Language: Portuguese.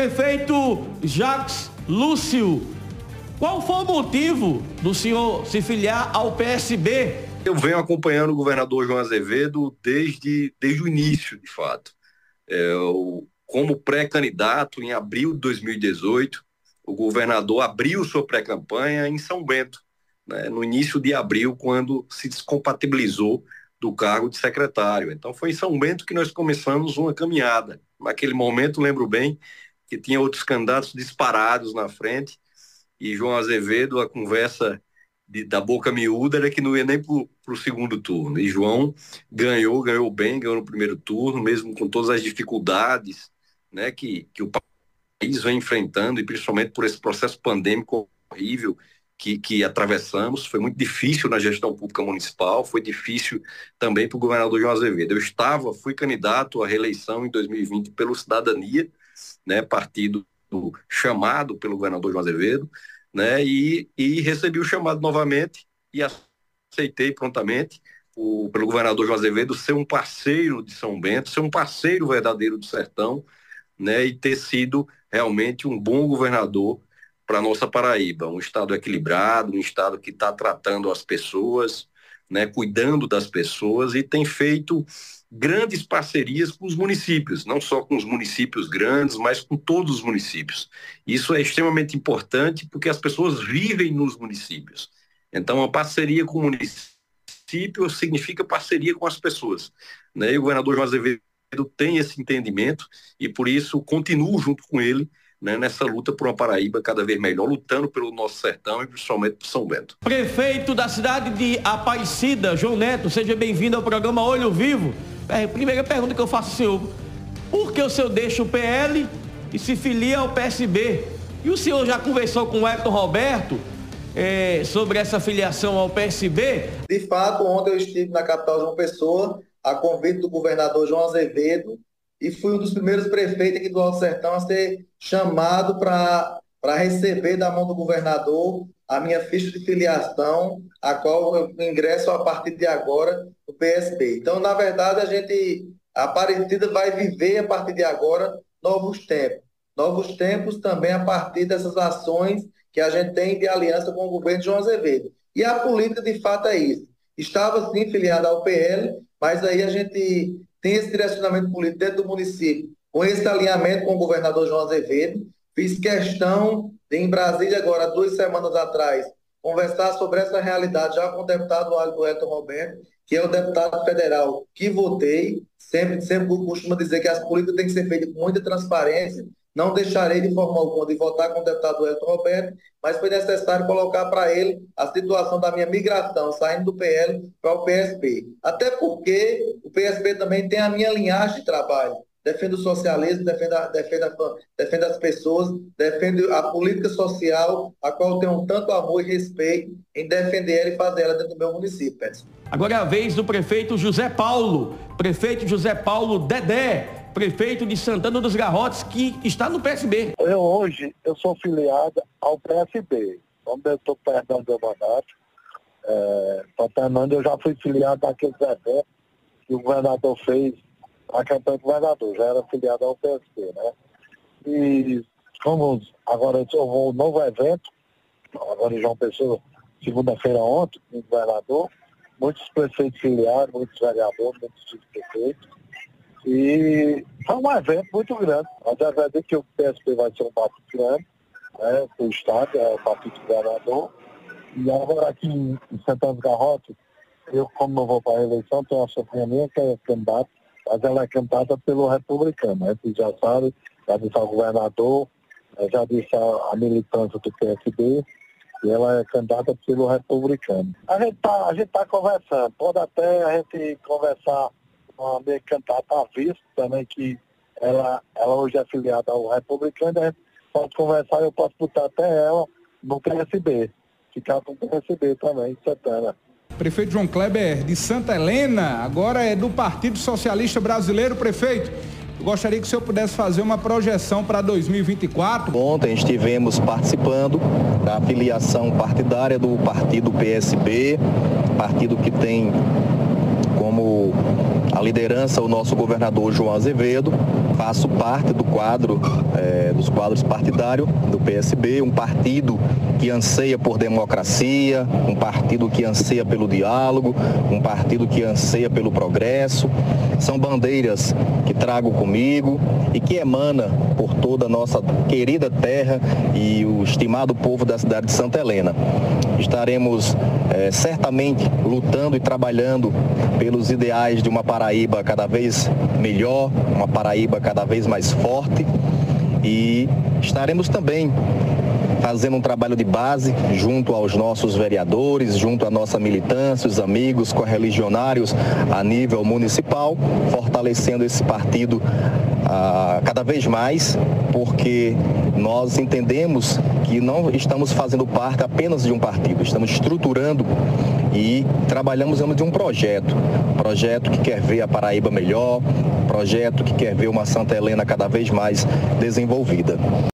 Prefeito Jacques Lúcio, qual foi o motivo do senhor se filiar ao PSB? Eu venho acompanhando o governador João Azevedo desde, desde o início, de fato. É, o, como pré-candidato, em abril de 2018, o governador abriu sua pré-campanha em São Bento, né, no início de abril, quando se descompatibilizou do cargo de secretário. Então foi em São Bento que nós começamos uma caminhada. Naquele momento, lembro bem, que tinha outros candidatos disparados na frente e João Azevedo, a conversa de, da boca miúda era que não ia nem para o segundo turno. E João ganhou, ganhou bem, ganhou no primeiro turno, mesmo com todas as dificuldades né, que, que o país vem enfrentando, e principalmente por esse processo pandêmico horrível que, que atravessamos. Foi muito difícil na gestão pública municipal, foi difícil também para o governador João Azevedo. Eu estava, fui candidato à reeleição em 2020 pelo Cidadania, né, partido chamado pelo governador João Azevedo, né, e, e recebi o chamado novamente e aceitei prontamente o, pelo governador João Azevedo ser um parceiro de São Bento, ser um parceiro verdadeiro do sertão, né, e ter sido realmente um bom governador para nossa Paraíba, um estado equilibrado, um estado que está tratando as pessoas, né, cuidando das pessoas e tem feito grandes parcerias com os municípios, não só com os municípios grandes, mas com todos os municípios. Isso é extremamente importante porque as pessoas vivem nos municípios. Então, a parceria com o município significa parceria com as pessoas. Né? E o governador João Azevedo tem esse entendimento e, por isso, continuo junto com ele né, nessa luta por uma Paraíba cada vez melhor, lutando pelo nosso sertão e principalmente por São Bento. Prefeito da cidade de Aparecida, João Neto, seja bem-vindo ao programa Olho Vivo. É, primeira pergunta que eu faço ao senhor, por que o senhor deixa o PL e se filia ao PSB? E o senhor já conversou com o Hector Roberto é, sobre essa filiação ao PSB? De fato, ontem eu estive na capital João Pessoa, a convite do governador João Azevedo, e fui um dos primeiros prefeitos aqui do Alto Sertão a ser chamado para receber da mão do governador a minha ficha de filiação, a qual eu ingresso a partir de agora no PSB. Então, na verdade, a gente, a Aparecida vai viver a partir de agora novos tempos. Novos tempos também a partir dessas ações que a gente tem de aliança com o governo de João Azevedo. E a política, de fato, é isso. Estava, sim, filiada ao PL, mas aí a gente tem esse direcionamento político dentro do município, com esse alinhamento com o governador João Azevedo. Fiz questão de, em Brasília, agora, duas semanas atrás, conversar sobre essa realidade já com o deputado Aldo Elton Roberto, que é o deputado federal que votei. Sempre, sempre costumo dizer que as políticas têm que ser feitas com muita transparência não deixarei de forma alguma de votar com o deputado Elton Roberto, mas foi necessário colocar para ele a situação da minha migração, saindo do PL para o PSB. Até porque o PSB também tem a minha linhagem de trabalho. Defendo o socialismo, defendo, a, defendo, a, defendo as pessoas, defendo a política social, a qual tenho tanto amor e respeito em defender ela e fazer ela dentro do meu município. Agora é a vez do prefeito José Paulo. Prefeito José Paulo Dedé prefeito de Santana dos Garrotes, que está no PSB. Eu hoje, eu sou filiado ao PSB. Como eu estou perdendo meu mandato, é, Fernando, eu já fui filiado naqueles eventos que o governador fez a campanha do governador, já era filiado ao PSB, né? E como agora vou um novo evento, agora em João Pessoa, segunda-feira ontem, com o governador, muitos prefeitos filiados, muitos vereadores, muitos prefeitos, e foi um evento muito grande. Mas é verdade que o PSP vai ser um partido grande, né, o Estado, é o partido do governador. E agora aqui em, Santana do Garrote, eu, como não vou para a eleição, tenho uma sobrinha minha que é candidata, mas ela é candidata pelo republicano. A gente já sabe, já disse ao governador, eh, já disse a, a militância do PSB, e ela é candidata pelo republicano. A gente está tá conversando, pode até a gente conversar uma minha candidata à vista também, que ela, ela hoje é afiliada ao republicano, a gente pode conversar, eu posso botar até ela no PSB, ficar com o PSB também, Santana. Prefeito João Kleber de Santa Helena, agora é do Partido Socialista Brasileiro, prefeito. Eu gostaria que o senhor pudesse fazer uma projeção para 2024. Ontem estivemos participando da filiação partidária do partido PSB, partido que tem a liderança o nosso governador João Azevedo. faço parte do quadro, é, dos quadros partidários do PSB, um partido que anseia por democracia, um partido que anseia pelo diálogo, um partido que anseia pelo progresso. São bandeiras que trago comigo e que emana por toda a nossa querida terra e o estimado povo da cidade de Santa Helena. Estaremos é, certamente lutando e trabalhando pelos ideais de uma Paraíba cada vez melhor, uma Paraíba cada vez mais forte e estaremos também fazendo um trabalho de base junto aos nossos vereadores, junto à nossa militância, os amigos correligionários a nível municipal, fortalecendo esse partido ah, cada vez mais, porque nós entendemos que não estamos fazendo parte apenas de um partido, estamos estruturando e trabalhamos em de um projeto, projeto que quer ver a Paraíba melhor, projeto que quer ver uma Santa Helena cada vez mais desenvolvida.